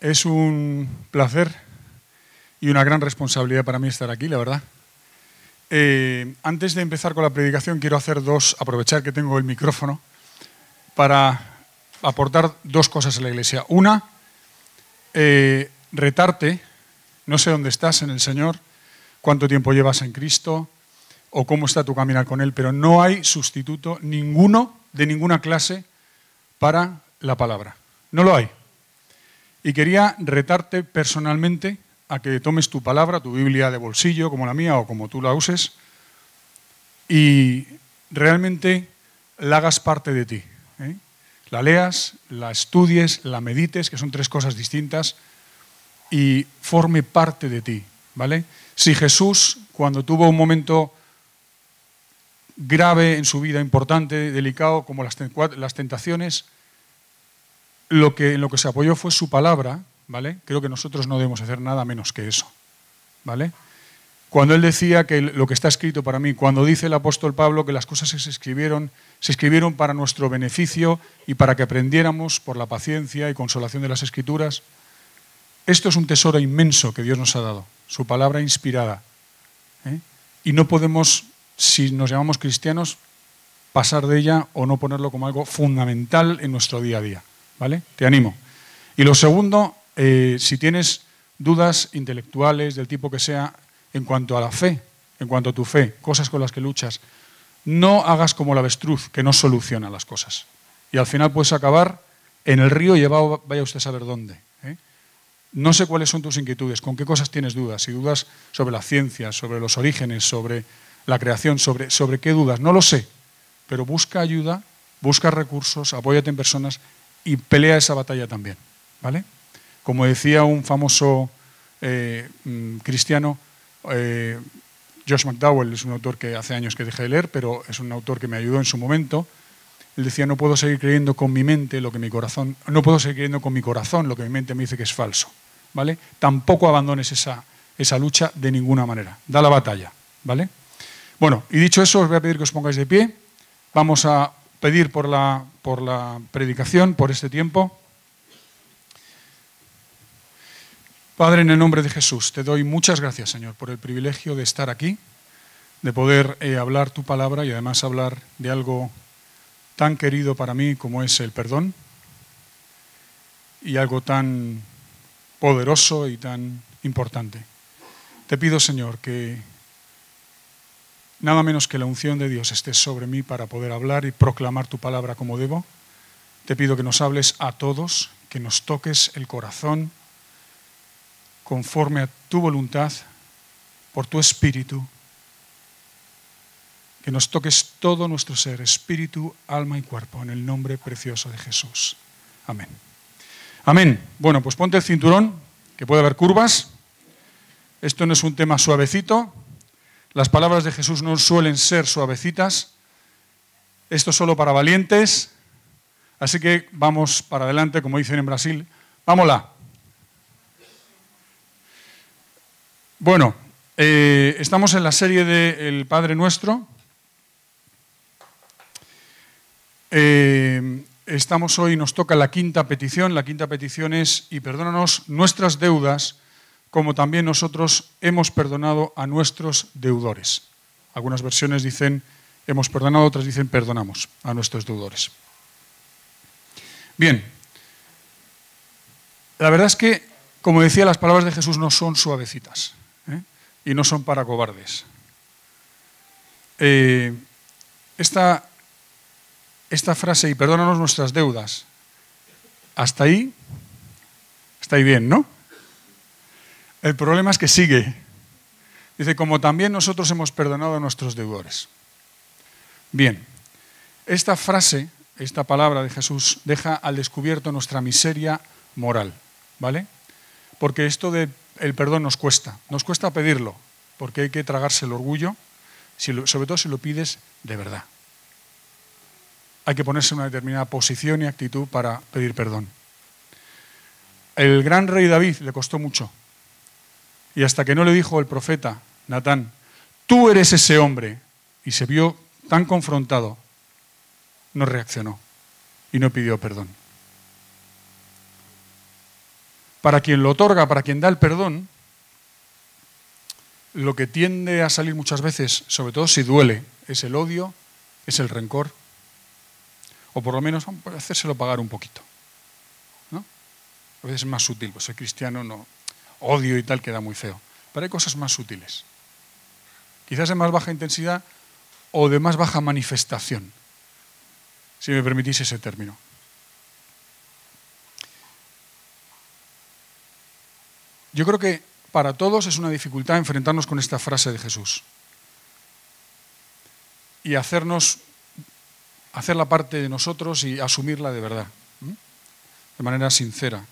Es un placer y una gran responsabilidad para mí estar aquí, la verdad. Eh, antes de empezar con la predicación, quiero hacer dos, aprovechar que tengo el micrófono, para aportar dos cosas a la iglesia. Una, eh, retarte, no sé dónde estás en el Señor, cuánto tiempo llevas en Cristo o cómo está tu caminar con Él, pero no hay sustituto ninguno de ninguna clase para la palabra. No lo hay. Y quería retarte personalmente a que tomes tu palabra, tu Biblia de bolsillo, como la mía o como tú la uses, y realmente la hagas parte de ti. ¿eh? La leas, la estudies, la medites, que son tres cosas distintas, y forme parte de ti. ¿vale? Si Jesús, cuando tuvo un momento grave en su vida, importante, delicado, como las, las tentaciones, lo que, en lo que se apoyó fue su palabra, ¿vale? Creo que nosotros no debemos hacer nada menos que eso, ¿vale? Cuando él decía que lo que está escrito para mí, cuando dice el apóstol Pablo que las cosas se escribieron, se escribieron para nuestro beneficio y para que aprendiéramos por la paciencia y consolación de las escrituras, esto es un tesoro inmenso que Dios nos ha dado, su palabra inspirada. ¿eh? Y no podemos, si nos llamamos cristianos, pasar de ella o no ponerlo como algo fundamental en nuestro día a día. ¿Vale? Te animo. Y lo segundo, eh, si tienes dudas intelectuales del tipo que sea en cuanto a la fe, en cuanto a tu fe, cosas con las que luchas, no hagas como la avestruz, que no soluciona las cosas. Y al final puedes acabar en el río y vaya usted a saber dónde. ¿eh? No sé cuáles son tus inquietudes, con qué cosas tienes dudas, si dudas sobre la ciencia, sobre los orígenes, sobre la creación, sobre, sobre qué dudas, no lo sé, pero busca ayuda, busca recursos, apóyate en personas y pelea esa batalla también. ¿vale? Como decía un famoso eh, mm, cristiano, eh, Josh McDowell, es un autor que hace años que dejé de leer, pero es un autor que me ayudó en su momento. Él decía, no puedo seguir creyendo con mi mente lo que mi corazón, no puedo seguir creyendo con mi corazón lo que mi mente me dice que es falso. ¿Vale? Tampoco abandones esa, esa lucha de ninguna manera. Da la batalla. ¿Vale? Bueno, y dicho eso, os voy a pedir que os pongáis de pie. Vamos a pedir por la, por la predicación, por este tiempo. Padre, en el nombre de Jesús, te doy muchas gracias, Señor, por el privilegio de estar aquí, de poder eh, hablar tu palabra y además hablar de algo tan querido para mí como es el perdón y algo tan poderoso y tan importante. Te pido, Señor, que Nada menos que la unción de Dios esté sobre mí para poder hablar y proclamar tu palabra como debo. Te pido que nos hables a todos, que nos toques el corazón conforme a tu voluntad, por tu espíritu, que nos toques todo nuestro ser, espíritu, alma y cuerpo, en el nombre precioso de Jesús. Amén. Amén. Bueno, pues ponte el cinturón, que puede haber curvas. Esto no es un tema suavecito, las palabras de Jesús no suelen ser suavecitas. Esto es solo para valientes. Así que vamos para adelante, como dicen en Brasil. Vámonos. Bueno, eh, estamos en la serie de El Padre Nuestro. Eh, estamos hoy, nos toca la quinta petición. La quinta petición es, y perdónanos nuestras deudas como también nosotros hemos perdonado a nuestros deudores. Algunas versiones dicen hemos perdonado, otras dicen perdonamos a nuestros deudores. Bien, la verdad es que, como decía, las palabras de Jesús no son suavecitas ¿eh? y no son para cobardes. Eh, esta, esta frase, y perdónanos nuestras deudas, hasta ahí, está ahí bien, ¿no? El problema es que sigue. Dice, como también nosotros hemos perdonado a nuestros deudores. Bien, esta frase, esta palabra de Jesús, deja al descubierto nuestra miseria moral, ¿vale? Porque esto del perdón nos cuesta, nos cuesta pedirlo, porque hay que tragarse el orgullo, sobre todo si lo pides de verdad. Hay que ponerse en una determinada posición y actitud para pedir perdón. El gran rey David le costó mucho, y hasta que no le dijo el profeta Natán, tú eres ese hombre, y se vio tan confrontado, no reaccionó y no pidió perdón. para quien lo otorga, para quien da el perdón, lo que tiende a salir muchas veces, sobre todo si duele, es el odio, es el rencor, o por lo menos hacérselo pagar un poquito. ¿no? A veces es más sutil, pues soy cristiano, no odio y tal queda muy feo. Pero hay cosas más sutiles. Quizás de más baja intensidad o de más baja manifestación, si me permitís ese término. Yo creo que para todos es una dificultad enfrentarnos con esta frase de Jesús y hacernos hacerla parte de nosotros y asumirla de verdad, de manera sincera.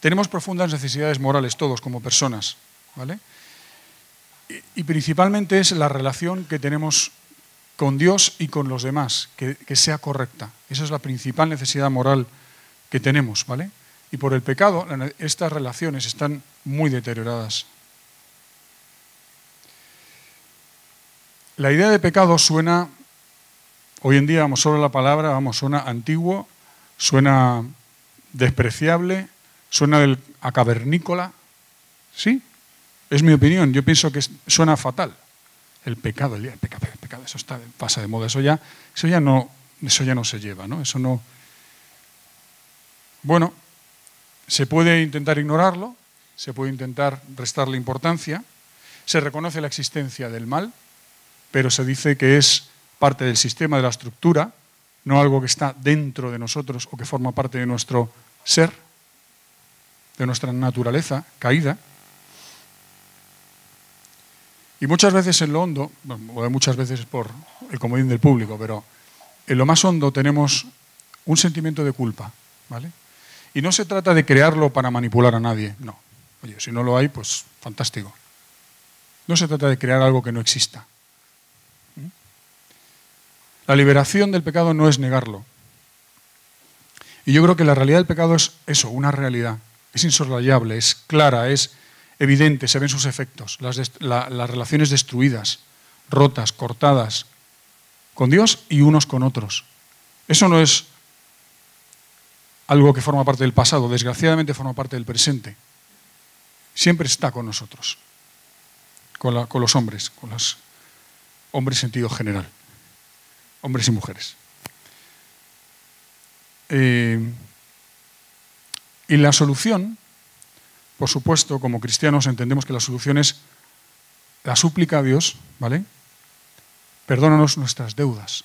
Tenemos profundas necesidades morales todos como personas, ¿vale? Y, principalmente es la relación que tenemos con Dios y con los demás, que, sea correcta. Esa es la principal necesidad moral que tenemos, ¿vale? Y por el pecado, estas relaciones están muy deterioradas. La idea de pecado suena, hoy en día, vamos, solo la palabra, vamos, suena antiguo, suena despreciable, suena del, a cavernícola. ¿Sí? Es mi opinión, yo pienso que suena fatal. El pecado, el, pecado, el pecado, eso está, pasa de moda, eso ya, eso ya no, eso ya no se lleva, ¿no? Eso no. Bueno, se puede intentar ignorarlo, se puede intentar restarle importancia, se reconoce la existencia del mal, pero se dice que es parte del sistema, de la estructura, no algo que está dentro de nosotros o que forma parte de nuestro ser, de nuestra naturaleza caída. Y muchas veces en lo hondo, o muchas veces por el comodín del público, pero en lo más hondo tenemos un sentimiento de culpa, ¿vale? Y no se trata de crearlo para manipular a nadie, no. Oye, si no lo hay, pues fantástico. No se trata de crear algo que no exista. La liberación del pecado no es negarlo. Y yo creo que la realidad del pecado es eso, una realidad. Es insoslayable, es clara, es evidente, se ven sus efectos. Las, las relaciones destruidas, rotas, cortadas, con Dios y unos con otros. Eso no es algo que forma parte del pasado, desgraciadamente forma parte del presente. Siempre está con nosotros, con, los hombres, con los hombres en sentido general, hombres y mujeres. Eh, y la solución, por supuesto, como cristianos entendemos que la solución es la súplica a Dios, ¿vale? Perdónanos nuestras deudas,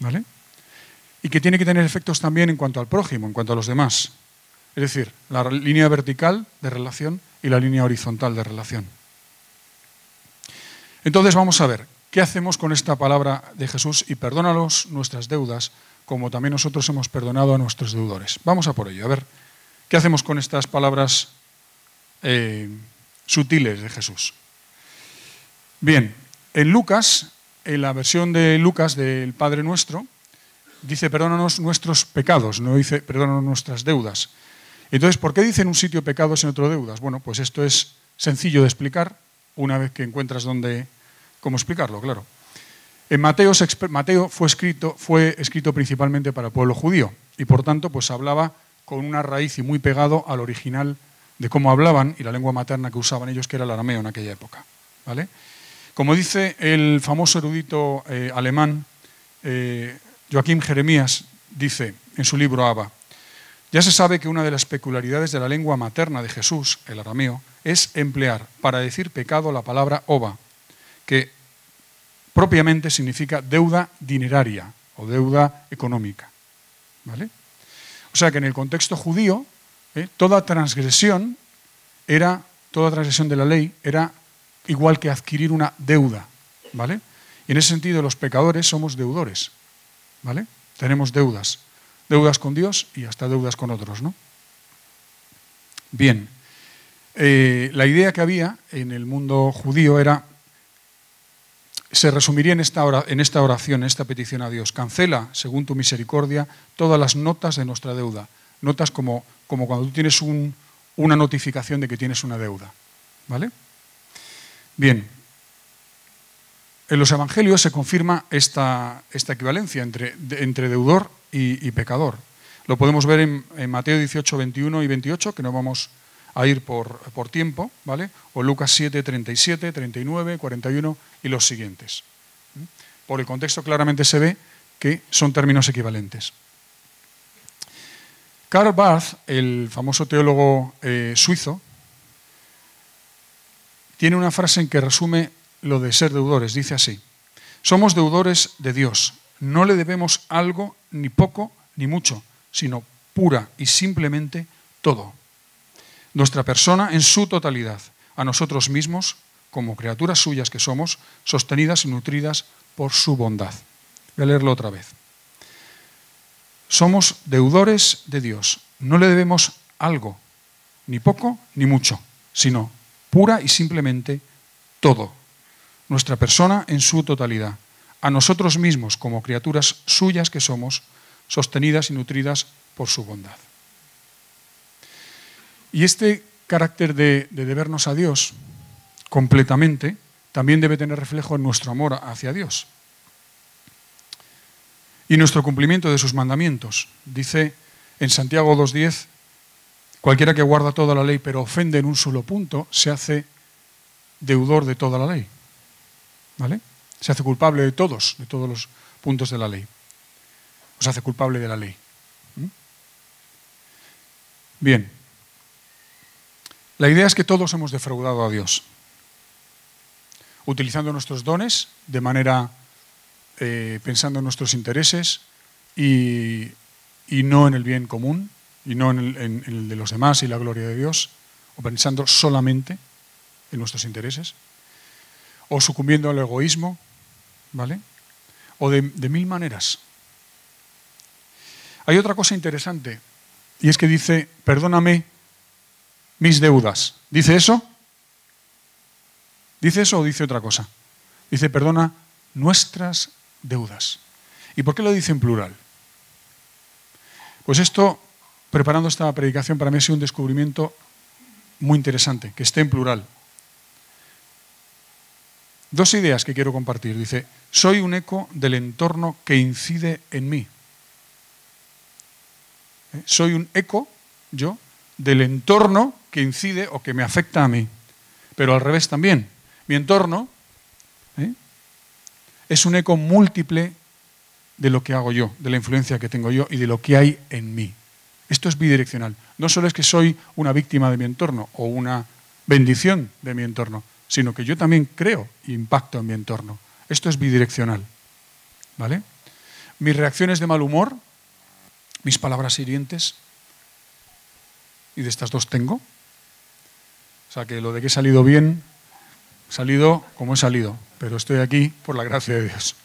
¿vale? y que tiene que tener efectos también en cuanto al prójimo, en cuanto a los demás. Es decir, la línea vertical de relación y la línea horizontal de relación. Entonces vamos a ver, ¿qué hacemos con esta palabra de Jesús? Y perdónalos nuestras deudas, como también nosotros hemos perdonado a nuestros deudores. Vamos a por ello, a ver, ¿qué hacemos con estas palabras eh, sutiles de Jesús? Bien, en Lucas, en la versión de Lucas del Padre Nuestro, dice perdónanos nuestros pecados, no dice perdónanos nuestras deudas. Entonces, ¿por qué dice en un sitio pecados y en otro deudas? Bueno, pues esto es sencillo de explicar una vez que encuentras dónde, cómo explicarlo, claro. En Mateo, Mateo fue, escrito, fue escrito principalmente para el pueblo judío y por tanto pues hablaba con una raíz y muy pegado al original de cómo hablaban y la lengua materna que usaban ellos, que era el arameo en aquella época. ¿vale? Como dice el famoso erudito eh, alemán eh, Joaquín Jeremías dice en su libro Abba, ya se sabe que una de las peculiaridades de la lengua materna de Jesús, el arameo, es emplear para decir pecado la palabra oba, que propiamente significa deuda dineraria o deuda económica. ¿Vale? O sea que en el contexto judío, ¿eh? toda transgresión era, toda transgresión de la ley era igual que adquirir una deuda. ¿Vale? Y en ese sentido los pecadores somos deudores. ¿Vale? Tenemos deudas. Deudas con Dios y hasta deudas con otros, ¿no? Bien. Eh, la idea que había en el mundo judío era, se resumiría en esta, oración, en esta petición a Dios. Cancela, según tu misericordia, todas las notas de nuestra deuda. Notas como, cuando tú tienes una notificación de que tienes una deuda. ¿Vale? Bien, en los evangelios se confirma esta, equivalencia entre, entre deudor y, pecador. Lo podemos ver en, Mateo 18, 21 y 28, que no vamos a ir por, por tiempo, ¿vale? O Lucas 7, 37, 39, 41 y los siguientes. Por el contexto claramente se ve que son términos equivalentes. Karl Barth, el famoso teólogo eh, suizo, tiene una frase en que resume lo de ser deudores. Dice así, somos deudores de Dios, no le debemos algo, ni poco, ni mucho, sino pura y simplemente todo. Nuestra persona en su totalidad, a nosotros mismos, como criaturas suyas que somos, sostenidas y nutridas por su bondad. Voy a leerlo otra vez. Somos deudores de Dios. No le debemos algo, ni poco ni mucho, sino pura y simplemente todo. Nuestra persona en su totalidad. A nosotros mismos, como criaturas suyas que somos, sostenidas y nutridas por su bondad. Y este carácter de, de debernos a Dios completamente también debe tener reflejo en nuestro amor hacia Dios y nuestro cumplimiento de sus mandamientos. Dice en Santiago 2.10, cualquiera que guarda toda la ley pero ofende en un solo punto, se hace deudor de toda la ley. ¿Vale? Se hace culpable de todos, de todos los puntos de la ley. O se hace culpable de la ley. ¿Mm? Bien. La idea es que todos hemos defraudado a Dios, utilizando nuestros dones de manera eh, pensando en nuestros intereses y, no en el bien común y no en el, de los demás y la gloria de Dios, o pensando solamente en nuestros intereses, o sucumbiendo al egoísmo, ¿vale? O de, de mil maneras. Hay otra cosa interesante, y es que dice, perdóname mis deudas. ¿Dice eso? ¿Dice eso o dice otra cosa? Dice, perdona nuestras deudas. ¿Y por qué lo dice en plural? Pues esto, preparando esta predicación, para mí ha sido un descubrimiento muy interesante, que esté en plural. Dos ideas que quiero compartir. Dice, soy un eco del entorno que incide en mí. ¿Eh? Soy un eco, yo, del entorno que incide o que me afecta a mí. Pero al revés también. Mi entorno ¿eh? es un eco múltiple de lo que hago yo, de la influencia que tengo yo y de lo que hay en mí. Esto es bidireccional. No solo es que soy una víctima de mi entorno o una bendición de mi entorno, sino que yo también creo e impacto en mi entorno. Esto es bidireccional. ¿Vale? Mis reacciones de mal humor, mis palabras hirientes, y de estas dos tengo. Sea que lo de que he salido bien, salido como he salido pero estoy aquí por la gracia de Dios.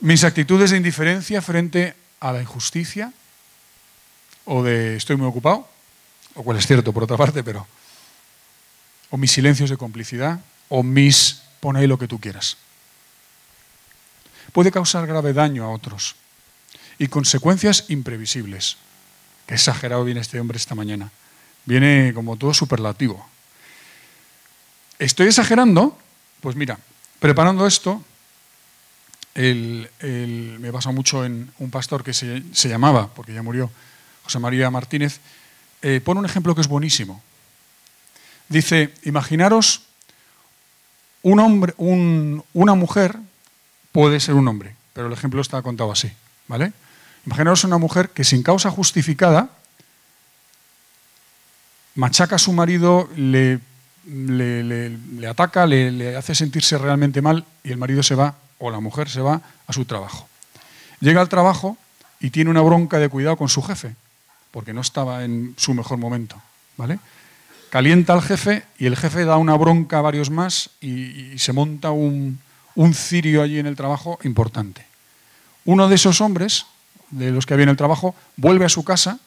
Mis actitudes de indiferencia frente a la injusticia, o de estoy muy ocupado, o cual es cierto por otra parte, pero, o mis silencios de complicidad, o mis pon ahí lo que tú quieras. Puede causar grave daño a otros y consecuencias imprevisibles. Qué exagerado viene este hombre esta mañana. Viene como todo superlativo. Estoy exagerando pues mira, preparando esto, me basa mucho en un pastor que se, llamaba, porque ya murió, José María Martínez, eh, pone un ejemplo que es buenísimo. Dice, imaginaros un hombre, una mujer puede ser un hombre, pero el ejemplo está contado así, ¿vale? Imaginaros una mujer que sin causa justificada machaca a su marido, le le, ataca, le, hace sentirse realmente mal y el marido se va o la mujer se va a su trabajo. Llega al trabajo y tiene una bronca de cuidado con su jefe, porque no estaba en su mejor momento. ¿vale? Calienta al jefe y el jefe da una bronca a varios más y, se monta un, un cirio allí en el trabajo importante. Uno de esos hombres, de los que había en el trabajo, vuelve a su casa,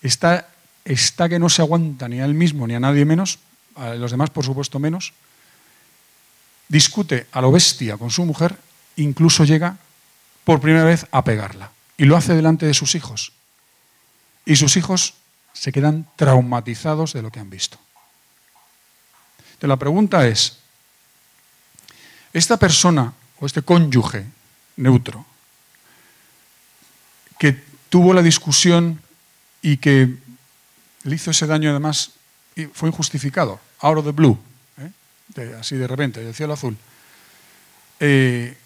está, está que no se aguanta ni a él mismo ni a nadie menos, a los demás por supuesto menos, discute a lo bestia con su mujer, incluso llega por primera vez a pegarla. Y lo hace delante de sus hijos. Y sus hijos se quedan traumatizados de lo que han visto. Entonces, la pregunta es, esta persona o este cónyuge neutro que tuvo la discusión y que le hizo ese daño además y fue injustificado, out of the blue, ¿eh? así de repente, del cielo azul, eh,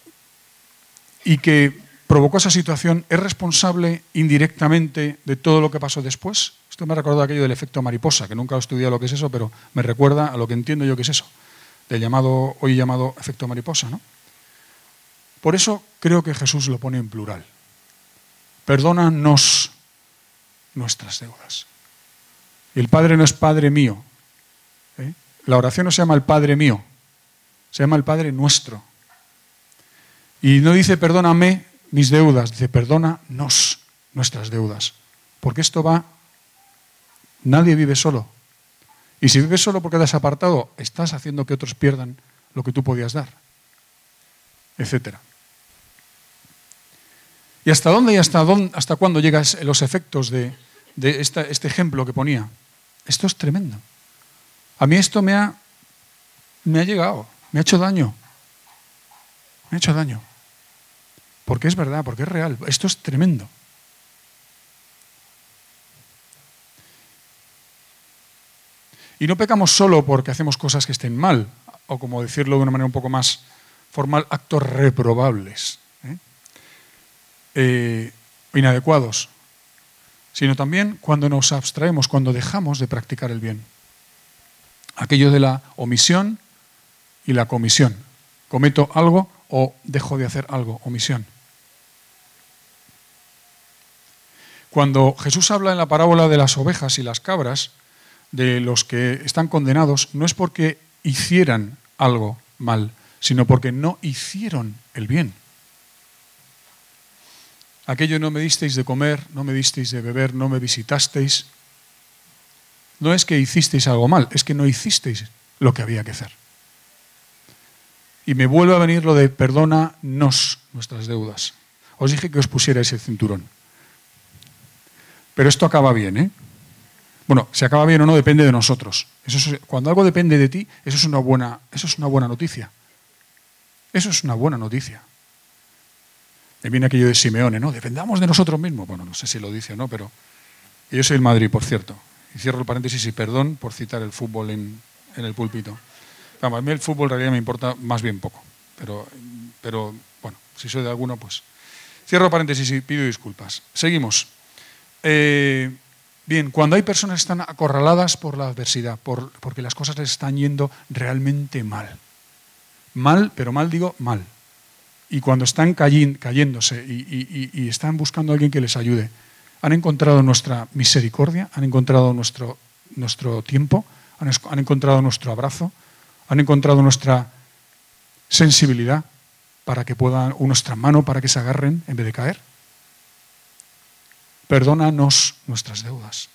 y que provocó esa situación, ¿es responsable indirectamente de todo lo que pasó después? Esto me recordado aquello del efecto mariposa, que nunca he estudiado lo que es eso, pero me recuerda a lo que entiendo yo que es eso, del llamado, hoy llamado efecto mariposa. ¿no? Por eso creo que Jesús lo pone en plural. Perdónanos nuestras deudas. El Padre no es Padre mío. ¿eh? La oración no se llama el Padre mío, se llama el Padre nuestro. Y no dice perdóname mis deudas, dice perdónanos nuestras deudas. Porque esto va, nadie vive solo. Y si vives solo porque te has apartado, estás haciendo que otros pierdan lo que tú podías dar, etcétera. ¿Y hasta dónde y hasta, dónde, hasta cuándo llegan los efectos de, este ejemplo que ponía? Esto es tremendo. A mí esto me ha, me ha llegado, me ha hecho daño. Me ha hecho daño. Porque es verdad, porque es real. Esto es tremendo. Y no pecamos solo porque hacemos cosas que estén mal, o como decirlo de una manera un poco más formal, actos reprobables. Eh, inadecuados, sino también cuando nos abstraemos, cuando dejamos de practicar el bien. Aquello de la omisión y la comisión. Cometo algo o dejo de hacer algo, omisión. Cuando Jesús habla en la parábola de las ovejas y las cabras, de los que están condenados, no es porque hicieran algo mal, sino porque no hicieron el bien aquello no me disteis de comer, no me disteis de beber, no me visitasteis. No es que hicisteis algo mal, es que no hicisteis lo que había que hacer. Y me vuelve a venir lo de perdónanos nuestras deudas. Os dije que os pusiera ese cinturón. Pero esto acaba bien, ¿eh? Bueno, si acaba bien o no depende de nosotros. Cuando algo depende de ti, eso es una buena, eso es una buena noticia. Eso es una buena noticia. Me viene aquello de Simeone, ¿no? Dependamos de nosotros mismos. Bueno, no sé si lo dice o no, pero yo soy el Madrid, por cierto. Y cierro el paréntesis y perdón por citar el fútbol en, el púlpito. Vamos, a mí el fútbol en realidad me importa más bien poco. Pero, pero bueno, si soy de alguno, pues. Cierro paréntesis y pido disculpas. Seguimos. Eh, bien, cuando hay personas que están acorraladas por la adversidad, por, porque las cosas les están yendo realmente mal. Mal, pero mal digo mal y cuando están cayéndose y, están buscando a alguien que les ayude, han encontrado nuestra misericordia, han encontrado nuestro, nuestro tiempo, han, han encontrado nuestro abrazo, han encontrado nuestra sensibilidad para que puedan, o nuestra mano para que se agarren en vez de caer. Perdónanos nuestras deudas.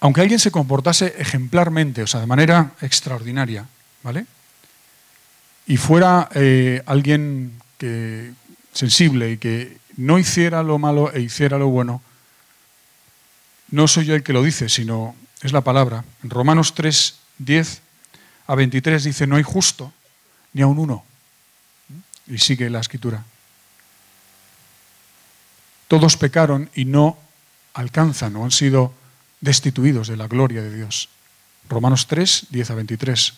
Aunque alguien se comportase ejemplarmente, o sea, de manera extraordinaria, ¿vale? Y fuera eh, alguien que, sensible y que no hiciera lo malo e hiciera lo bueno, no soy yo el que lo dice, sino es la palabra. En Romanos 3, 10 a 23 dice, no hay justo ni a un uno. Y sigue la escritura. Todos pecaron y no alcanzan o han sido destituidos de la gloria de Dios. Romanos 3, 10 a 23.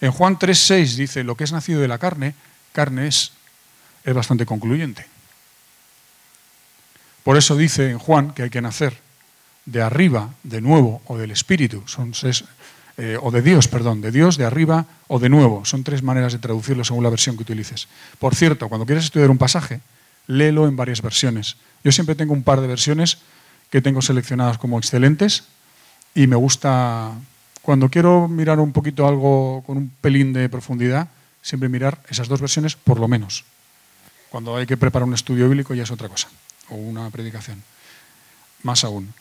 En Juan 3, 6 dice, lo que es nacido de la carne, carne es. Es bastante concluyente. Por eso dice en Juan que hay que nacer de arriba, de nuevo, o del Espíritu, son eh, o de Dios, perdón, de Dios, de arriba o de nuevo. Son tres maneras de traducirlo según la versión que utilices. Por cierto, cuando quieres estudiar un pasaje, léelo en varias versiones. Yo siempre tengo un par de versiones que tengo seleccionadas como excelentes y me gusta, cuando quiero mirar un poquito algo con un pelín de profundidad, siempre mirar esas dos versiones por lo menos. Cuando hay que preparar un estudio bíblico ya es otra cosa, o una predicación. Más aún.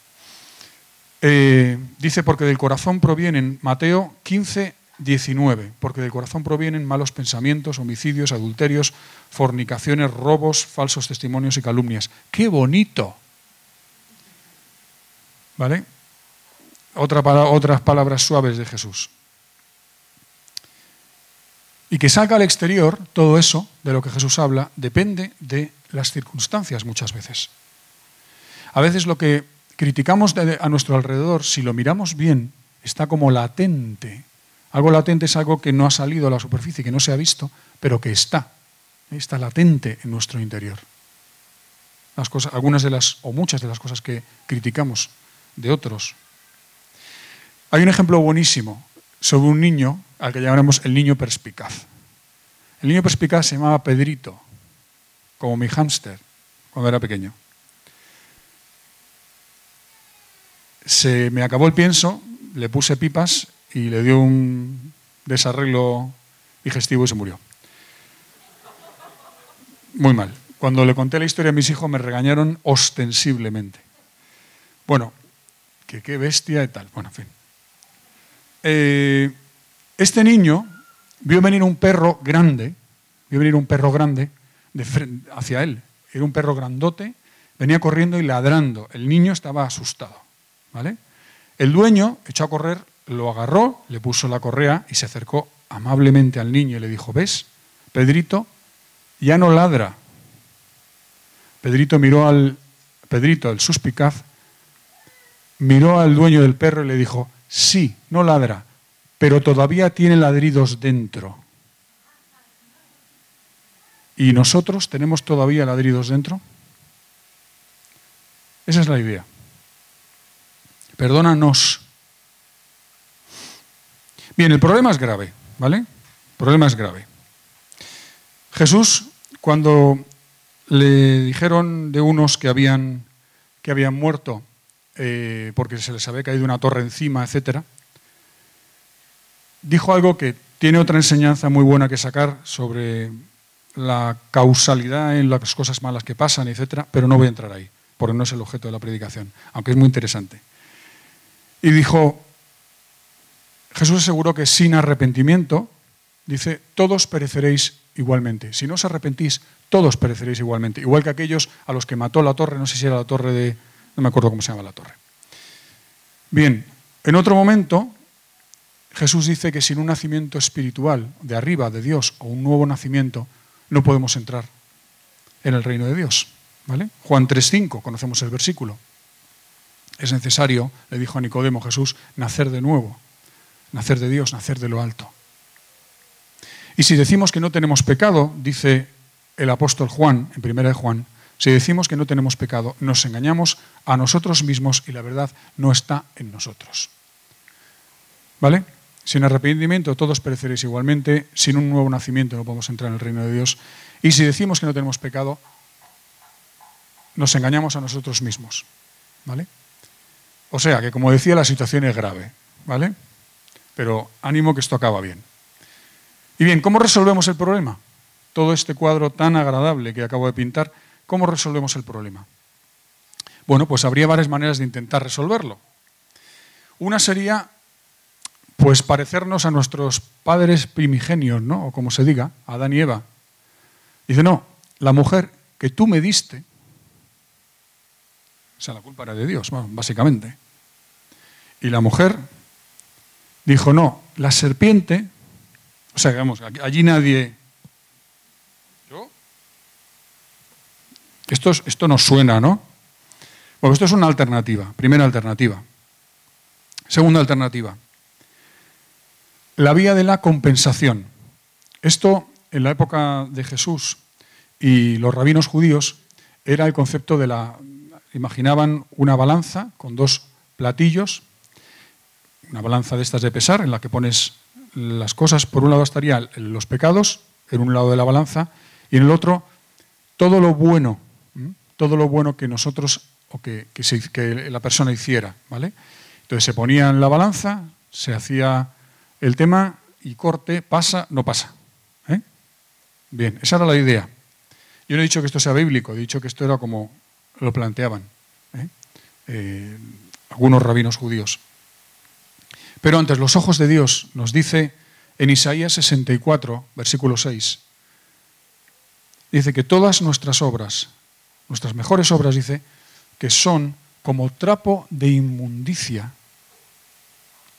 Eh, dice, porque del corazón provienen, Mateo 15, 19, porque del corazón provienen malos pensamientos, homicidios, adulterios, fornicaciones, robos, falsos testimonios y calumnias. ¡Qué bonito! ¿Vale? otras palabras suaves de Jesús. Y que salga al exterior, todo eso de lo que Jesús habla, depende de las circunstancias muchas veces. A veces lo que criticamos a nuestro alrededor, si lo miramos bien, está como latente. Algo latente es algo que no ha salido a la superficie, que no se ha visto, pero que está. Está latente en nuestro interior. Las cosas, algunas de las, o muchas de las cosas que criticamos de otros. Hay un ejemplo buenísimo sobre un niño al que llamaremos el niño perspicaz. El niño perspicaz se llamaba Pedrito, como mi hámster cuando era pequeño. Se me acabó el pienso, le puse pipas y le dio un desarreglo digestivo y se murió. Muy mal. Cuando le conté la historia a mis hijos me regañaron ostensiblemente. Bueno, que qué bestia y tal. Bueno, en fin. Eh, este niño vio venir un perro grande, vio venir un perro grande hacia él. Era un perro grandote, venía corriendo y ladrando. El niño estaba asustado. ¿vale? El dueño echó a correr, lo agarró, le puso la correa y se acercó amablemente al niño y le dijo, ¿ves? Pedrito ya no ladra. Pedrito miró al Pedrito, el suspicaz, miró al dueño del perro y le dijo, sí, no ladra, pero todavía tiene ladridos dentro. ¿Y nosotros tenemos todavía ladridos dentro? Esa es la idea. Perdónanos. Bien, el problema es grave, ¿vale? El problema es grave. Jesús, cuando le dijeron de unos que habían, que habían muerto eh, porque se les había caído una torre encima, etc., dijo algo que tiene otra enseñanza muy buena que sacar sobre la causalidad en las cosas malas que pasan, etcétera, pero no voy a entrar ahí, porque no es el objeto de la predicación, aunque es muy interesante. Y dijo, Jesús aseguró que sin arrepentimiento, dice, todos pereceréis igualmente. Si no os arrepentís, todos pereceréis igualmente. Igual que aquellos a los que mató la torre, no sé si era la torre de, no me acuerdo cómo se llama la torre. Bien, en otro momento, Jesús dice que sin un nacimiento espiritual de arriba, de Dios, o un nuevo nacimiento, no podemos entrar en el reino de Dios. ¿vale? Juan 3.5, conocemos el versículo. Es necesario, le dijo a Nicodemo Jesús, nacer de nuevo, nacer de Dios, nacer de lo alto. Y si decimos que no tenemos pecado, dice el apóstol Juan, en primera de Juan, si decimos que no tenemos pecado, nos engañamos a nosotros mismos y la verdad no está en nosotros. ¿Vale? Sin arrepentimiento todos pereceréis igualmente, sin un nuevo nacimiento no podemos entrar en el reino de Dios. Y si decimos que no tenemos pecado, nos engañamos a nosotros mismos. ¿Vale? O sea que, como decía, la situación es grave. ¿Vale? Pero ánimo que esto acaba bien. Y bien, ¿cómo resolvemos el problema? Todo este cuadro tan agradable que acabo de pintar, ¿cómo resolvemos el problema? Bueno, pues habría varias maneras de intentar resolverlo. Una sería pues parecernos a nuestros padres primigenios, ¿no? O como se diga, Adán y Eva. Dice, no, la mujer que tú me diste, o sea, la culpa era de Dios, básicamente. Y la mujer dijo, no, la serpiente, o sea, digamos, allí nadie... Esto, esto nos suena, ¿no? Bueno, esto es una alternativa, primera alternativa. Segunda alternativa la vía de la compensación. Esto, en la época de Jesús y los rabinos judíos, era el concepto de la... Imaginaban una balanza con dos platillos, una balanza de estas de pesar, en la que pones las cosas, por un lado estarían los pecados, en un lado de la balanza, y en el otro todo lo bueno, todo lo bueno que nosotros o que, la persona hiciera. ¿vale? Entonces se ponía en la balanza, se hacía el tema y corte, pasa, no pasa. ¿eh? Bien, esa era la idea. Yo no he dicho que esto sea bíblico, he dicho que esto era como lo planteaban ¿eh? Eh, algunos rabinos judíos. Pero antes, los ojos de Dios nos dice en Isaías 64, versículo 6, dice que todas nuestras obras, nuestras mejores obras, dice, que son como trapo de inmundicia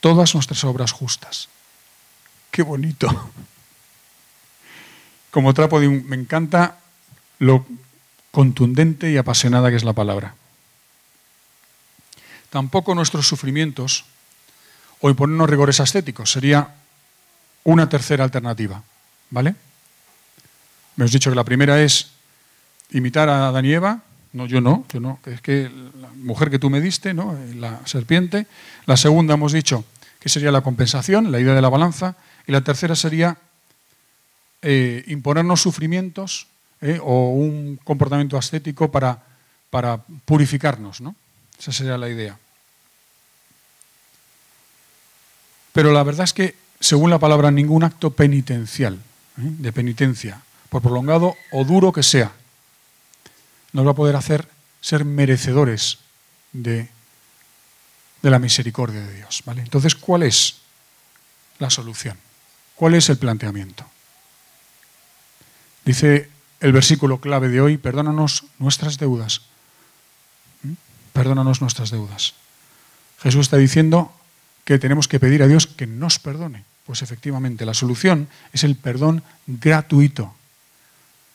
todas nuestras obras justas. Qué bonito. como trapo de. Me encanta lo contundente y apasionada que es la palabra. Tampoco nuestros sufrimientos o imponernos rigores ascéticos sería una tercera alternativa. ¿Vale? Me has dicho que la primera es imitar a Adán y Eva. No, yo no, yo no. Es que la mujer que tú me diste, ¿no? la serpiente. La segunda hemos dicho que sería la compensación, la idea de la balanza. Y la tercera sería eh, imponernos sufrimientos eh, o un comportamiento ascético para, para purificarnos. ¿no? Esa sería la idea. Pero la verdad es que, según la palabra, ningún acto penitencial, ¿eh? de penitencia, por prolongado o duro que sea, nos va a poder hacer ser merecedores de, de la misericordia de Dios. ¿vale? Entonces, ¿cuál es la solución? ¿Cuál es el planteamiento? Dice el versículo clave de hoy, perdónanos nuestras deudas. ¿Mm? Perdónanos nuestras deudas. Jesús está diciendo que tenemos que pedir a Dios que nos perdone. Pues efectivamente, la solución es el perdón gratuito.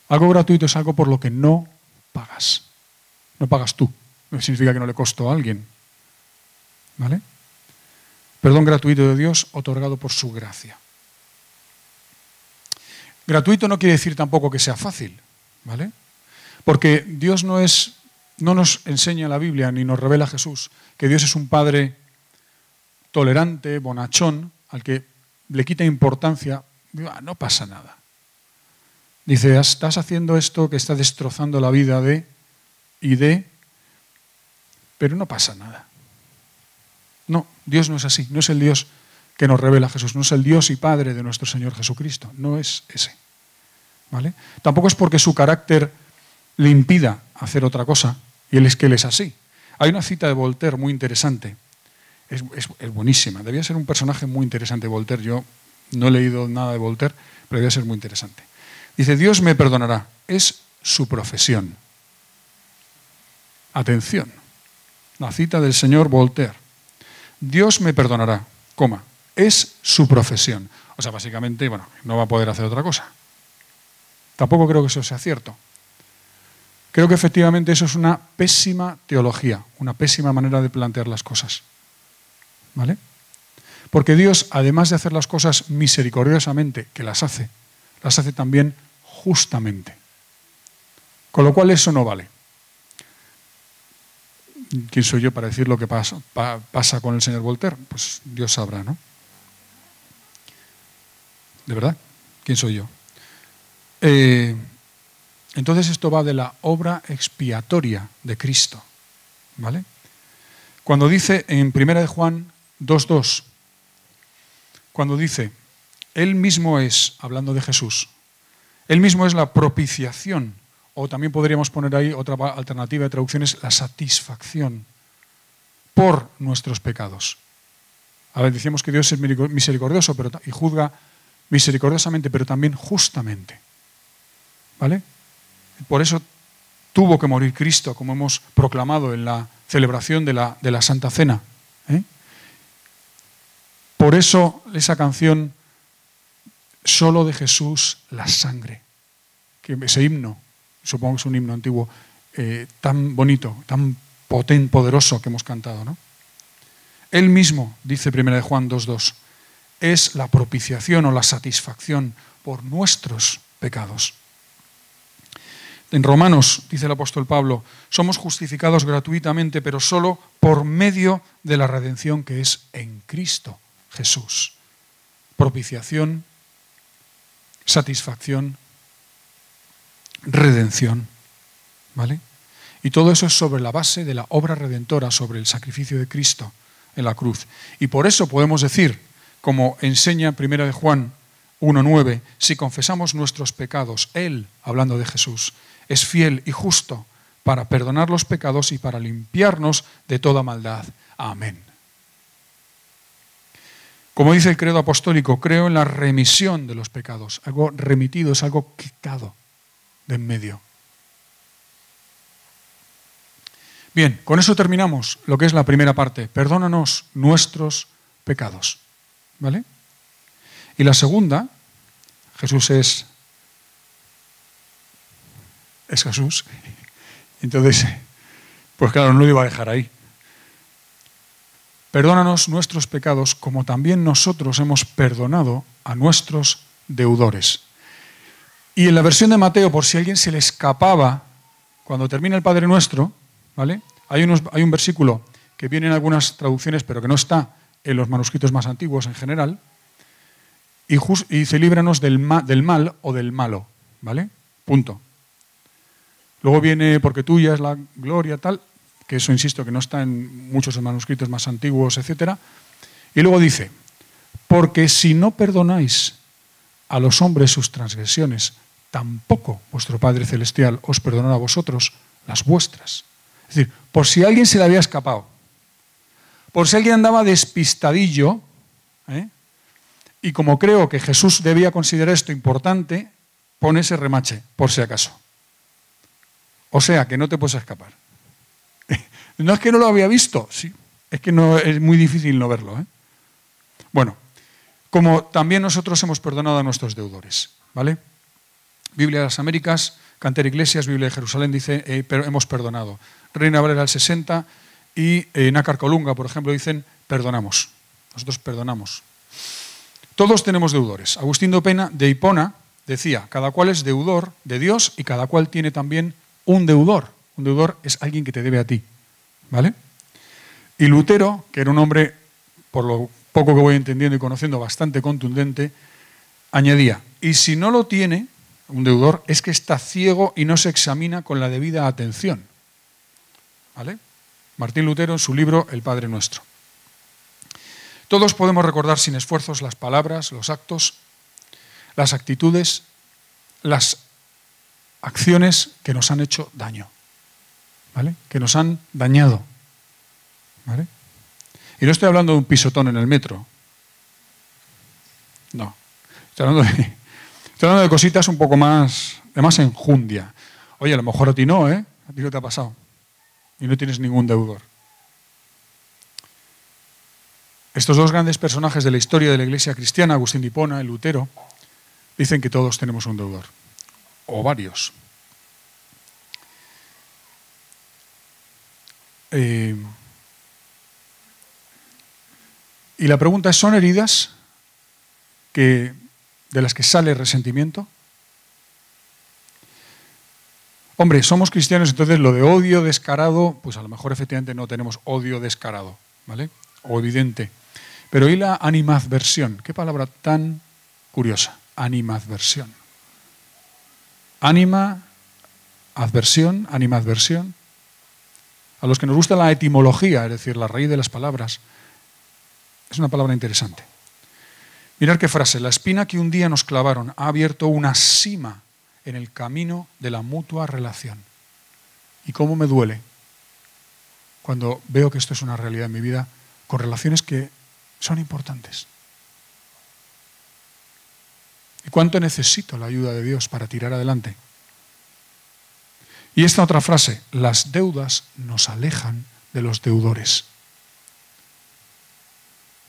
Algo gratuito es algo por lo que no pagas. No pagas tú. No significa que no le costó a alguien. ¿Vale? Perdón gratuito de Dios otorgado por su gracia. Gratuito no quiere decir tampoco que sea fácil, ¿vale? Porque Dios no es no nos enseña la Biblia ni nos revela Jesús que Dios es un padre tolerante, bonachón, al que le quita importancia, no pasa nada. Dice, estás haciendo esto que está destrozando la vida de y de, pero no pasa nada. No, Dios no es así, no es el Dios que nos revela Jesús, no es el Dios y Padre de nuestro Señor Jesucristo, no es ese. ¿Vale? Tampoco es porque su carácter le impida hacer otra cosa, y él es que él es así. Hay una cita de Voltaire muy interesante, es, es, buenísima, debía ser un personaje muy interesante Voltaire, yo no he leído nada de Voltaire, pero debía ser muy interesante. Dice, Dios me perdonará, es su profesión. Atención, la cita del señor Voltaire. Dios me perdonará, coma, es su profesión. O sea, básicamente, bueno, no va a poder hacer otra cosa. Tampoco creo que eso sea cierto. Creo que efectivamente eso es una pésima teología, una pésima manera de plantear las cosas. ¿Vale? Porque Dios, además de hacer las cosas misericordiosamente, que las hace, las hace también justamente. Con lo cual eso no vale. ¿Quién soy yo para decir lo que pasa, pasa con el señor Voltaire? Pues Dios sabrá, ¿no? ¿De verdad? ¿Quién soy yo? Eh, entonces esto va de la obra expiatoria de Cristo. ¿Vale? Cuando dice en 1 de Juan 2.2, cuando dice, Él mismo es, hablando de Jesús, Él mismo es la propiciación, o también podríamos poner ahí otra alternativa de traducción, es la satisfacción por nuestros pecados. A ver, que Dios es misericordioso pero, y juzga misericordiosamente, pero también justamente. ¿Vale? Por eso tuvo que morir Cristo, como hemos proclamado en la celebración de la, de la Santa Cena. ¿eh? Por eso esa canción, solo de Jesús la sangre, que ese himno, supongo que es un himno antiguo, eh, tan bonito, tan potente, poderoso que hemos cantado. ¿no? Él mismo, dice 1 de Juan 2.2, es la propiciación o la satisfacción por nuestros pecados. En Romanos, dice el apóstol Pablo, somos justificados gratuitamente, pero solo por medio de la redención que es en Cristo Jesús. Propiciación, satisfacción, redención. ¿Vale? Y todo eso es sobre la base de la obra redentora, sobre el sacrificio de Cristo en la cruz. Y por eso podemos decir, como enseña 1 de Juan 1.9, si confesamos nuestros pecados, Él, hablando de Jesús, es fiel y justo para perdonar los pecados y para limpiarnos de toda maldad. Amén. Como dice el credo apostólico, creo en la remisión de los pecados. Algo remitido es algo quitado de en medio. Bien, con eso terminamos lo que es la primera parte. Perdónanos nuestros pecados. ¿Vale? Y la segunda, Jesús es es Jesús. Entonces, pues claro, no lo iba a dejar ahí. Perdónanos nuestros pecados como también nosotros hemos perdonado a nuestros deudores. Y en la versión de Mateo, por si a alguien se le escapaba, cuando termina el Padre Nuestro, ¿vale? Hay, un versículo que viene en algunas traducciones, pero que no está en los manuscritos más antiguos en general, y, dice, líbranos del, del mal o del malo, ¿vale? Punto. Luego viene, porque tuya es la gloria, tal, que eso insisto que no está en muchos manuscritos más antiguos, etc. Y luego dice, porque si no perdonáis a los hombres sus transgresiones, tampoco vuestro Padre Celestial os perdonará a vosotros las vuestras. Es decir, por si alguien se le había escapado, por si alguien andaba despistadillo, ¿eh? y como creo que Jesús debía considerar esto importante, pone ese remache, por si acaso. O sea, que no te puedes escapar. No es que no lo había visto, sí, es que no, es muy difícil no verlo. ¿eh? Bueno, como también nosotros hemos perdonado a nuestros deudores, ¿vale? Biblia de las Américas, Canter Iglesias, Biblia de Jerusalén dice, eh, pero hemos perdonado. Reina Valera del 60 y eh, Nácar Colunga, por ejemplo, dicen, perdonamos. Nosotros perdonamos. Todos tenemos deudores. Agustín de Pena, de Hipona, decía, cada cual es deudor de Dios y cada cual tiene también un deudor. Un deudor es alguien que te debe a ti. ¿Vale? Y Lutero, que era un hombre, por lo poco que voy entendiendo y conociendo, bastante contundente, añadía, y si no lo tiene, un deudor, es que está ciego y no se examina con la debida atención. ¿Vale? Martín Lutero en su libro El Padre Nuestro. Todos podemos recordar sin esfuerzos las palabras, los actos, las actitudes, las acciones que nos han hecho daño, ¿vale? Que nos han dañado, ¿vale? Y no estoy hablando de un pisotón en el metro. No. Estoy hablando de, estoy hablando de cositas un poco más, de más enjundia. Oye, a lo mejor a ti no, ¿eh? A ti no te ha pasado. Y no tienes ningún deudor. Estos dos grandes personajes de la historia de la iglesia cristiana, Agustín de Hipona y Lutero, dicen que todos tenemos un deudor, o varios. Eh, y la pregunta es, ¿son heridas que, de las que sale resentimiento? Hombre, somos cristianos, entonces lo de odio descarado, pues a lo mejor efectivamente no tenemos odio descarado, ¿vale? O evidente. Pero ¿y la animadversión? Qué palabra tan curiosa. Animadversión. Anima, adversión, animadversión. A los que nos gusta la etimología, es decir, la raíz de las palabras, es una palabra interesante. Mirad qué frase. La espina que un día nos clavaron ha abierto una sima en el camino de la mutua relación. ¿Y cómo me duele cuando veo que esto es una realidad en mi vida con relaciones que son importantes. ¿Y cuánto necesito la ayuda de Dios para tirar adelante? Y esta otra frase, las deudas nos alejan de los deudores.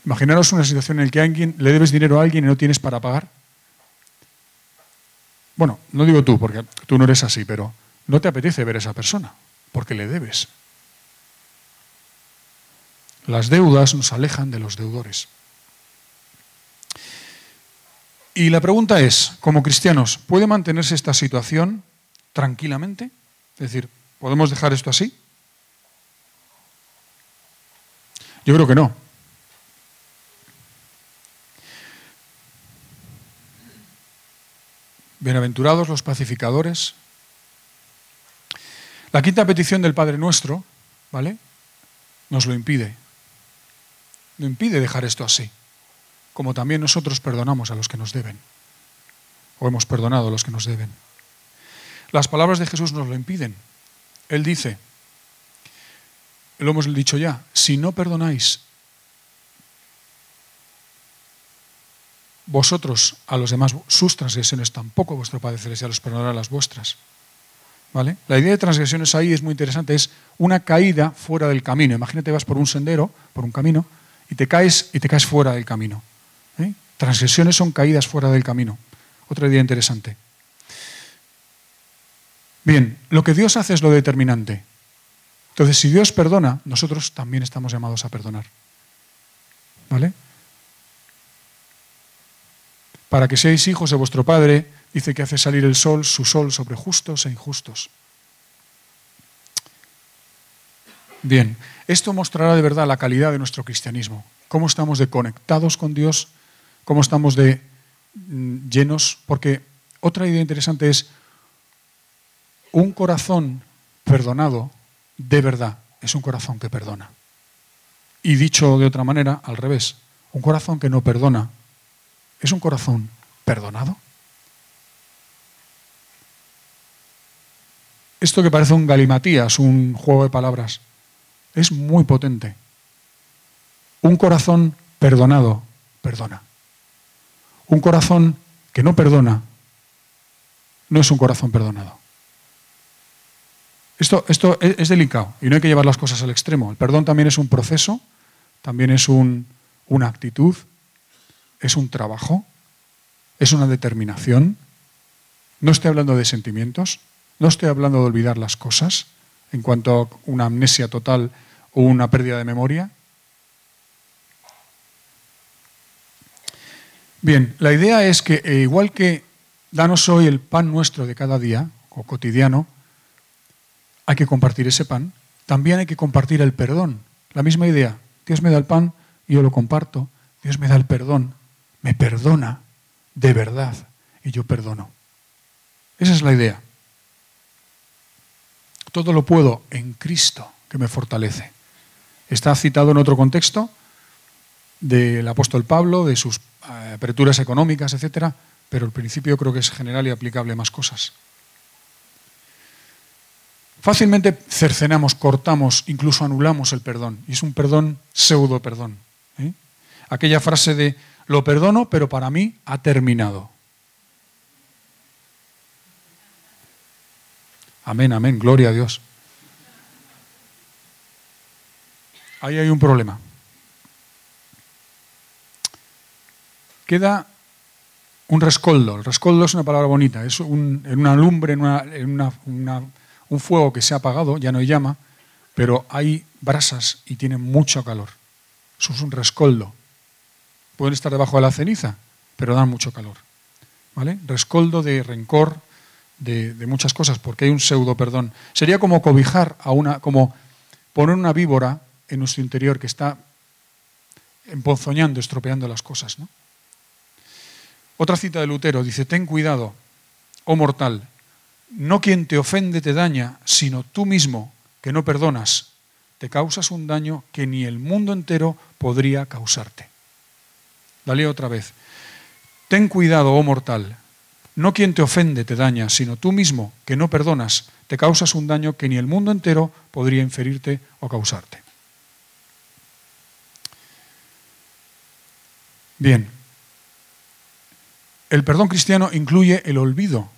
Imaginaros una situación en la que alguien, le debes dinero a alguien y no tienes para pagar. Bueno, no digo tú, porque tú no eres así, pero no te apetece ver a esa persona, porque le debes. Las deudas nos alejan de los deudores. Y la pregunta es, como cristianos, ¿puede mantenerse esta situación tranquilamente? Es decir, ¿podemos dejar esto así? Yo creo que no. Bienaventurados los pacificadores. La quinta petición del Padre Nuestro, ¿vale? Nos lo impide no impide dejar esto así, como también nosotros perdonamos a los que nos deben, o hemos perdonado a los que nos deben. Las palabras de Jesús nos lo impiden. Él dice, lo hemos dicho ya, si no perdonáis vosotros a los demás sus transgresiones, tampoco vuestro Padre Celestial os perdonará las vuestras. ¿Vale? La idea de transgresiones ahí es muy interesante, es una caída fuera del camino. Imagínate vas por un sendero, por un camino, y te caes y te caes fuera del camino. ¿eh? Transgresiones son caídas fuera del camino. Otra idea interesante. Bien, lo que Dios hace es lo determinante. Entonces, si Dios perdona, nosotros también estamos llamados a perdonar. ¿Vale? Para que seáis hijos de vuestro Padre, dice que hace salir el sol, su sol, sobre justos e injustos. Bien, esto mostrará de verdad la calidad de nuestro cristianismo, cómo estamos de conectados con Dios, cómo estamos de mm, llenos, porque otra idea interesante es un corazón perdonado de verdad es un corazón que perdona. Y dicho de otra manera, al revés, un corazón que no perdona es un corazón perdonado. Esto que parece un galimatías, un juego de palabras, es muy potente. Un corazón perdonado perdona. Un corazón que no perdona no es un corazón perdonado. Esto, esto es, delicado y no hay que llevar las cosas al extremo. El perdón también es un proceso, también es una actitud, es un trabajo, es una determinación. No estoy hablando de sentimientos, no estoy hablando de olvidar las cosas en cuanto a una amnesia total o una pérdida de memoria. Bien, la idea es que eh, igual que danos hoy el pan nuestro de cada día o cotidiano, hay que compartir ese pan, también hay que compartir el perdón. La misma idea, Dios me da el pan y yo lo comparto, Dios me da el perdón, me perdona de verdad y yo perdono. Esa es la idea. Todo lo puedo en Cristo que me fortalece. Está citado en otro contexto del apóstol Pablo, de sus eh, aperturas económicas, etc. Pero el principio creo que es general y aplicable a más cosas. Fácilmente cercenamos, cortamos, incluso anulamos el perdón. Y es un perdón pseudo perdón. ¿eh? Aquella frase de lo perdono, pero para mí ha terminado. Amén, amén, gloria a Dios. Ahí hay un problema. Queda un rescoldo. El rescoldo es una palabra bonita, es en una lumbre, en una un fuego que se ha apagado, ya no hay llama, pero hay brasas y tiene mucho calor. Eso es un rescoldo. Pueden estar debajo de la ceniza, pero dan mucho calor. ¿Vale? Rescoldo de rencor, de, muchas cosas, porque hay un pseudo perdón. Sería como cobijar a una, como poner una víbora en nuestro interior que está emponzoñando, estropeando las cosas. Otra cita de Lutero dice, ten cuidado, oh mortal, no quien te ofende te daña, sino tú mismo, que no perdonas, te causas un daño que ni el mundo entero podría causarte. Dale otra vez. Ten cuidado, oh mortal. No quien te ofende te daña, sino tú mismo, que no perdonas, te causas un daño que ni el mundo entero podría inferirte o causarte. Bien. El perdón cristiano incluye el olvido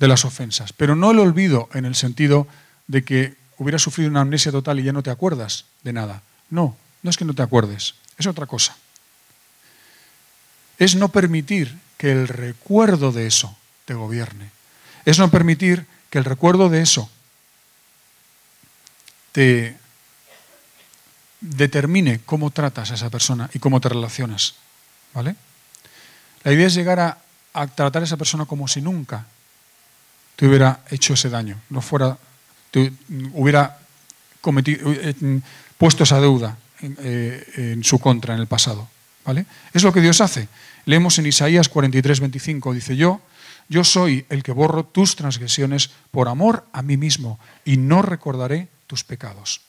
de las ofensas, pero no el olvido en el sentido de que hubieras sufrido una amnesia total y ya no te acuerdas de nada. No, no es que no te acuerdes, es otra cosa. Es no permitir que el recuerdo de eso te gobierne. Es no permitir que el recuerdo de eso te determine cómo tratas a esa persona y cómo te relacionas. ¿Vale? La idea es llegar a, a tratar a esa persona como si nunca te hubiera hecho ese daño, no fuera, te hubiera cometido, eh, puesto esa deuda eh, en, su contra en el pasado. ¿vale? Es lo que Dios hace. Leemos en Isaías 43, 25, dice yo, yo soy el que borro tus transgresiones por amor a mí mismo y no recordaré tus pecados.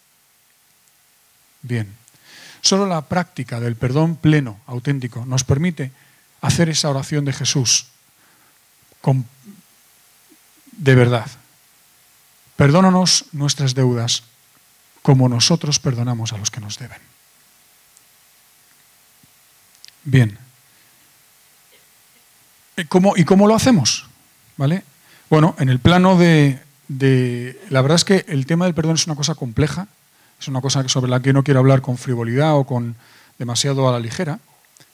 Bien, solo la práctica del perdón pleno, auténtico, nos permite hacer esa oración de Jesús con de verdad. Perdónanos nuestras deudas como nosotros perdonamos a los que nos deben. Bien. ¿Y cómo, ¿Y cómo lo hacemos? ¿Vale? Bueno, en el plano de, de, La verdad es que el tema del perdón es una cosa compleja, es una cosa sobre la que no quiero hablar con frivolidad o con demasiado a la ligera.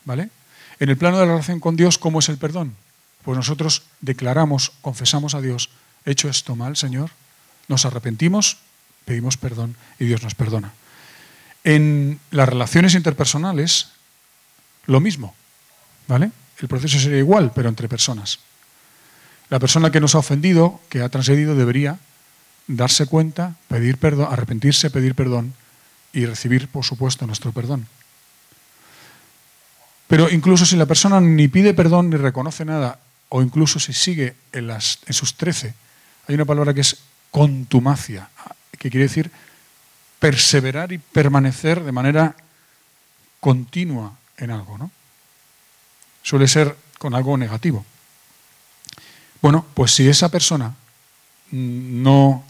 ¿Vale? En el plano de la relación con Dios, ¿cómo es el perdón? Pues nosotros declaramos, confesamos a Dios hecho esto mal, Señor, nos arrepentimos, pedimos perdón y Dios nos perdona. En las relaciones interpersonales, lo mismo, ¿vale? El proceso sería igual, pero entre personas. La persona que nos ha ofendido, que ha transgredido, debería darse cuenta, pedir perdón, arrepentirse, pedir perdón y recibir, por supuesto, nuestro perdón. Pero incluso si la persona ni pide perdón ni reconoce nada, o incluso si sigue en, sus trece, hay una palabra que es contumacia, que quiere decir perseverar y permanecer de manera continua en algo, ¿no? Suele ser con algo negativo. Bueno, pues si esa persona no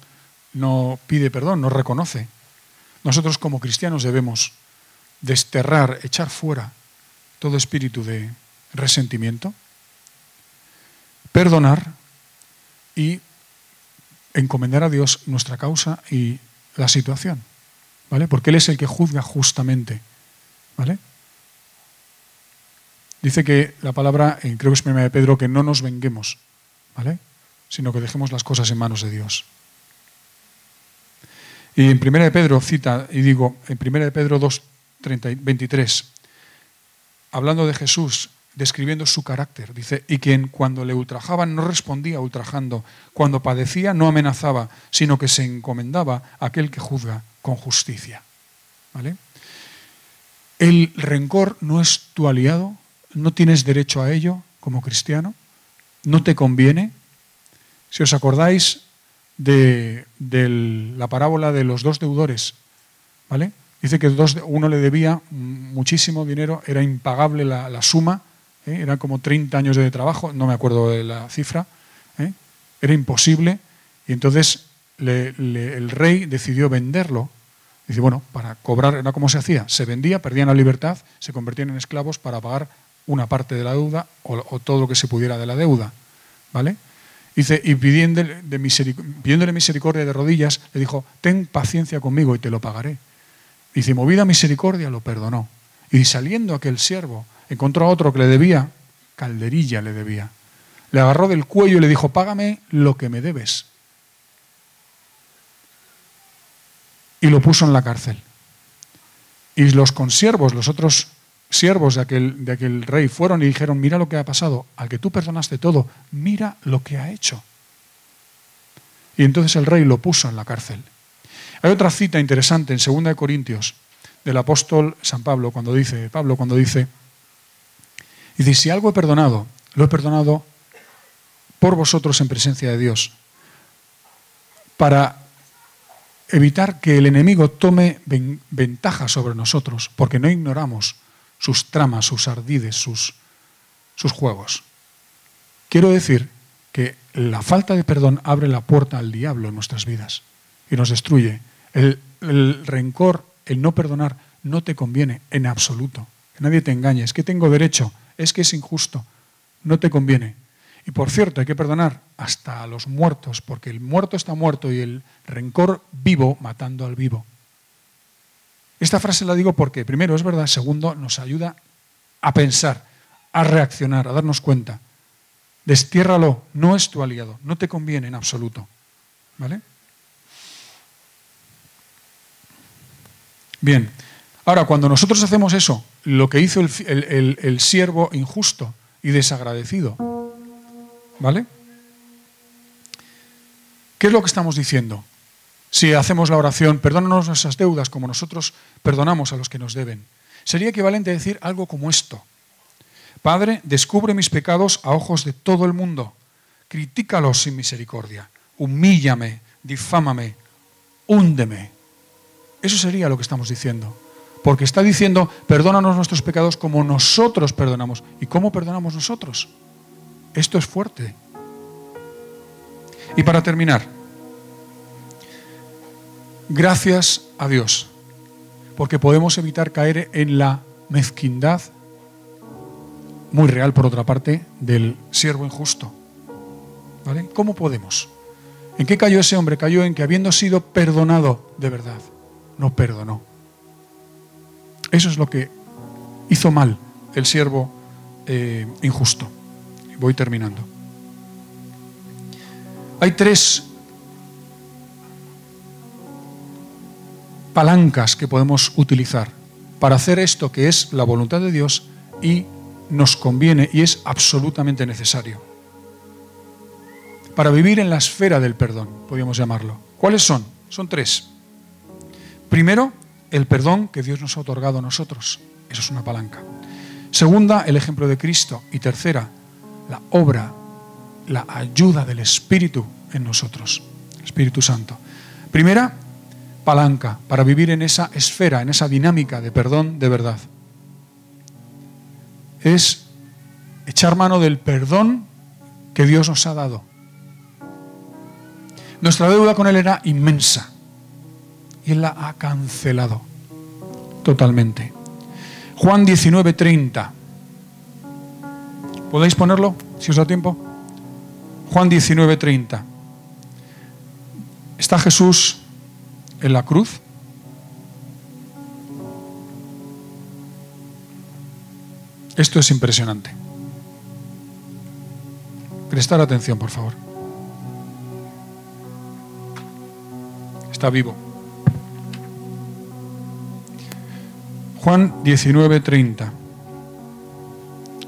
pide perdón, no reconoce, nosotros como cristianos debemos desterrar, echar fuera todo espíritu de resentimiento, perdonar y encomendar a Dios nuestra causa y la situación, ¿vale? Porque Él es el que juzga justamente, ¿vale? Dice que la palabra, creo que es primera de Pedro, que no nos venguemos, ¿vale? Sino que dejemos las cosas en manos de Dios. Y en primera de Pedro cita, y digo, en primera de Pedro 2, 23, hablando de Jesús, describiendo su carácter. Dice, y quien cuando le ultrajaban no respondía ultrajando, cuando padecía no amenazaba, sino que se encomendaba a aquel que juzga con justicia. ¿Vale? El rencor no es tu aliado, no tienes derecho a ello como cristiano, no te conviene. Si os acordáis de, la parábola de los dos deudores, ¿vale? Dice que uno le debía muchísimo dinero, era impagable la suma, ¿eh? eran como 30 años de trabajo, no me acuerdo de la cifra, ¿eh? era imposible, y entonces el rey decidió venderlo. Dice, bueno, para cobrar, era como se hacía, se vendía, perdían la libertad, se convertían en esclavos para pagar una parte de la deuda o, todo lo que se pudiera de la deuda. ¿Vale? Dice, y pidiéndole, pidiéndole misericordia de rodillas, le dijo, ten paciencia conmigo y te lo pagaré. Dice, movida misericordia, lo perdonó. Y saliendo aquel siervo, encontró a otro que le debía, calderilla le debía. Le agarró del cuello y le dijo, págame lo que me debes. Y lo puso en la cárcel. Y los consiervos, los otros siervos de aquel, de aquel rey, fueron y dijeron, mira lo que ha pasado, al que tú perdonaste todo, mira lo que ha hecho. Y entonces el rey lo puso en la cárcel. Hay otra cita interesante en 2 Corintios del apóstol San Pablo cuando dice, Pablo cuando dice, y dice, si algo he perdonado, lo he perdonado por vosotros en presencia de Dios, para evitar que el enemigo tome ventaja sobre nosotros, porque no ignoramos sus tramas, sus ardides, sus, sus juegos. Quiero decir que la falta de perdón abre la puerta al diablo en nuestras vidas y nos destruye. El, el rencor, el no perdonar, no te conviene en absoluto. Que nadie te engañe. Es que tengo derecho es que es injusto, no te conviene. Y por cierto, hay que perdonar hasta a los muertos, porque el muerto está muerto y el rencor vivo matando al vivo. Esta frase la digo porque, primero, es verdad, segundo, nos ayuda a pensar, a reaccionar, a darnos cuenta. Destiérralo, no es tu aliado, no te conviene en absoluto. ¿Vale? Bien, ahora cuando nosotros hacemos eso, lo que hizo el, siervo injusto y desagradecido. ¿Vale? ¿Qué es lo que estamos diciendo? Si hacemos la oración, perdónanos nuestras deudas como nosotros perdonamos a los que nos deben. Sería equivalente a decir algo como esto. Padre, descubre mis pecados a ojos de todo el mundo. Critícalos sin misericordia. Humíllame, difámame, húndeme. Eso sería lo que estamos diciendo. Porque está diciendo, perdónanos nuestros pecados como nosotros perdonamos. ¿Y cómo perdonamos nosotros? Esto es fuerte. Y para terminar, gracias a Dios, porque podemos evitar caer en la mezquindad, muy real por otra parte, del siervo injusto. ¿Cómo podemos? ¿En qué cayó ese hombre? Cayó en que habiendo sido perdonado de verdad, no perdonó. Eso es lo que hizo mal el siervo eh, injusto. Voy terminando. Hay tres palancas que podemos utilizar para hacer esto que es la voluntad de Dios y nos conviene y es absolutamente necesario. Para vivir en la esfera del perdón, podríamos llamarlo. ¿Cuáles son? Son tres. Primero, el perdón que Dios nos ha otorgado a nosotros. Eso es una palanca. Segunda, el ejemplo de Cristo. Y tercera, la obra, la ayuda del Espíritu en nosotros, Espíritu Santo. Primera, palanca para vivir en esa esfera, en esa dinámica de perdón de verdad. Es echar mano del perdón que Dios nos ha dado. Nuestra deuda con Él era inmensa y la ha cancelado totalmente. Juan 19:30. ¿Podéis ponerlo, si os da tiempo? Juan 19:30. Está Jesús en la cruz. Esto es impresionante. Prestar atención, por favor. Está vivo. Juan 19:30.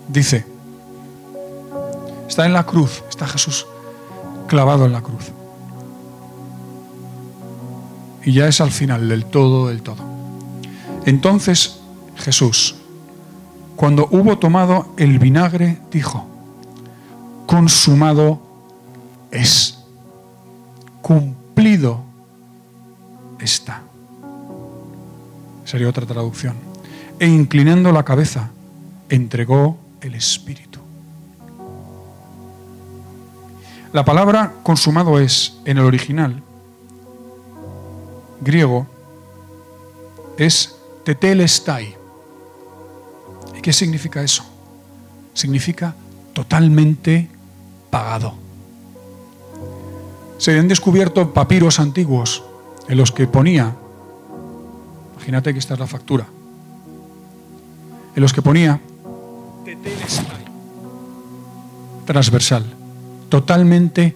Dice, está en la cruz, está Jesús clavado en la cruz. Y ya es al final del todo, del todo. Entonces Jesús, cuando hubo tomado el vinagre, dijo, consumado es, cumplido está. Sería otra traducción e inclinando la cabeza, entregó el Espíritu. La palabra consumado es, en el original griego, es tetelestai. ¿Y qué significa eso? Significa totalmente pagado. Se han descubierto papiros antiguos en los que ponía, imagínate que esta es la factura, en los que ponía transversal, totalmente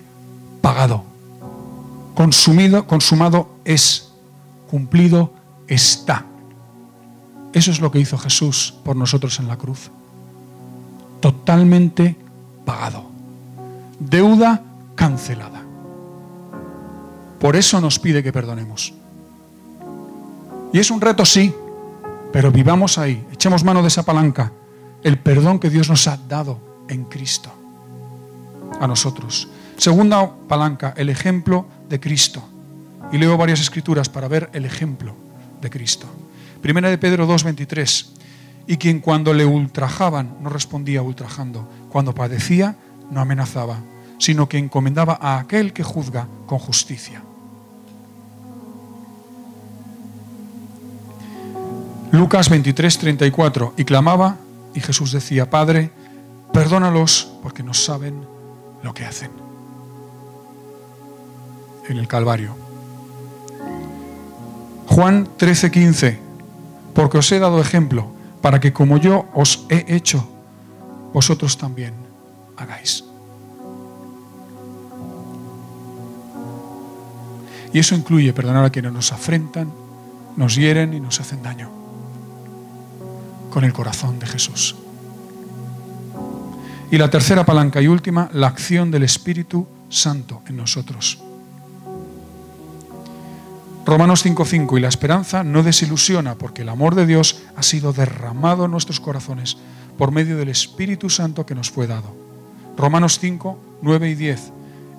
pagado, consumido, consumado es, cumplido está. Eso es lo que hizo Jesús por nosotros en la cruz. Totalmente pagado. Deuda cancelada. Por eso nos pide que perdonemos. Y es un reto, sí, pero vivamos ahí, echemos mano de esa palanca, el perdón que Dios nos ha dado en Cristo a nosotros. Segunda palanca, el ejemplo de Cristo. Y leo varias escrituras para ver el ejemplo de Cristo. Primera de Pedro 2:23. Y quien cuando le ultrajaban no respondía ultrajando, cuando padecía no amenazaba, sino que encomendaba a aquel que juzga con justicia. Lucas 23, 34. Y clamaba, y Jesús decía, Padre, perdónalos porque no saben lo que hacen. En el Calvario. Juan 13, 15. Porque os he dado ejemplo, para que como yo os he hecho, vosotros también hagáis. Y eso incluye perdonar a quienes nos afrentan, nos hieren y nos hacen daño con el corazón de Jesús. Y la tercera palanca y última, la acción del Espíritu Santo en nosotros. Romanos 5:5 y la esperanza no desilusiona porque el amor de Dios ha sido derramado en nuestros corazones por medio del Espíritu Santo que nos fue dado. Romanos 5, 9 y 10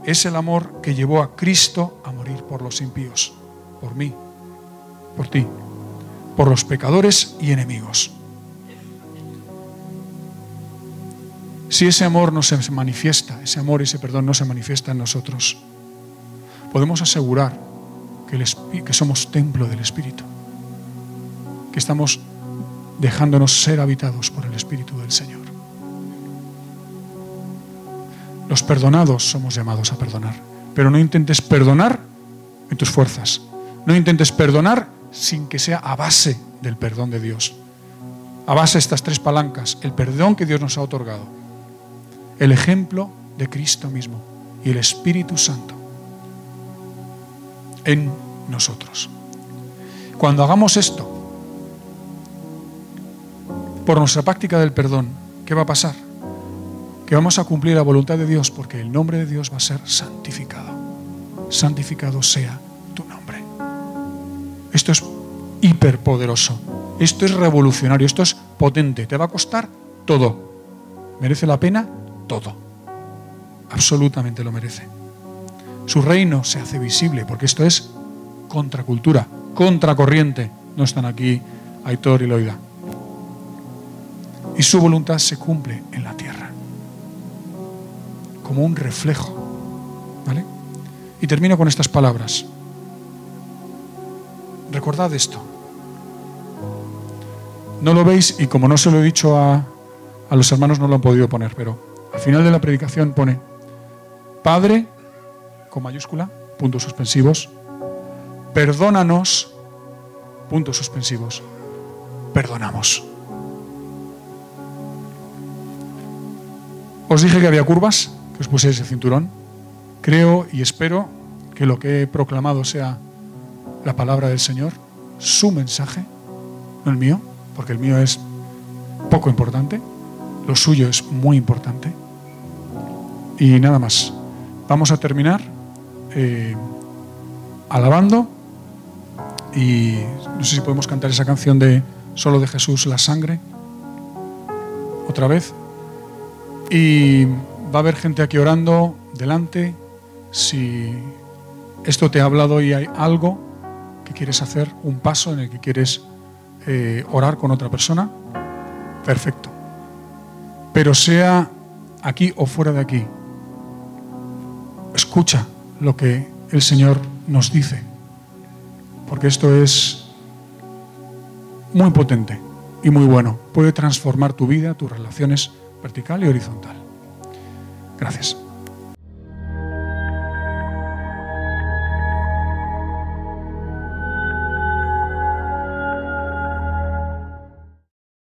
es el amor que llevó a Cristo a morir por los impíos, por mí, por ti, por los pecadores y enemigos. Si ese amor no se manifiesta, ese amor y ese perdón no se manifiesta en nosotros, podemos asegurar que, que somos templo del Espíritu, que estamos dejándonos ser habitados por el Espíritu del Señor. Los perdonados somos llamados a perdonar, pero no intentes perdonar en tus fuerzas. No intentes perdonar sin que sea a base del perdón de Dios. A base de estas tres palancas, el perdón que Dios nos ha otorgado el ejemplo de Cristo mismo y el Espíritu Santo en nosotros. Cuando hagamos esto, por nuestra práctica del perdón, ¿qué va a pasar? Que vamos a cumplir la voluntad de Dios porque el nombre de Dios va a ser santificado. Santificado sea tu nombre. Esto es hiperpoderoso. Esto es revolucionario. Esto es potente. Te va a costar todo. ¿Merece la pena? Todo. Absolutamente lo merece. Su reino se hace visible porque esto es contracultura, contracorriente. No están aquí Aitor y Loida y su voluntad se cumple en la tierra, como un reflejo. ¿Vale? Y termino con estas palabras. Recordad esto. No lo veis y como no se lo he dicho a, a los hermanos no lo han podido poner, pero al final de la predicación pone Padre, con mayúscula, puntos suspensivos, perdónanos, puntos suspensivos, perdonamos. Os dije que había curvas, que os puse ese cinturón. Creo y espero que lo que he proclamado sea la palabra del Señor, su mensaje, no el mío, porque el mío es poco importante, lo suyo es muy importante. Y nada más. Vamos a terminar eh, alabando y no sé si podemos cantar esa canción de Solo de Jesús la sangre. Otra vez. Y va a haber gente aquí orando delante. Si esto te ha hablado y hay algo que quieres hacer, un paso en el que quieres eh, orar con otra persona, perfecto. Pero sea aquí o fuera de aquí, escucha lo que el Señor nos dice, porque esto es muy potente y muy bueno. Puede transformar tu vida, tus relaciones vertical y horizontal. Gracias.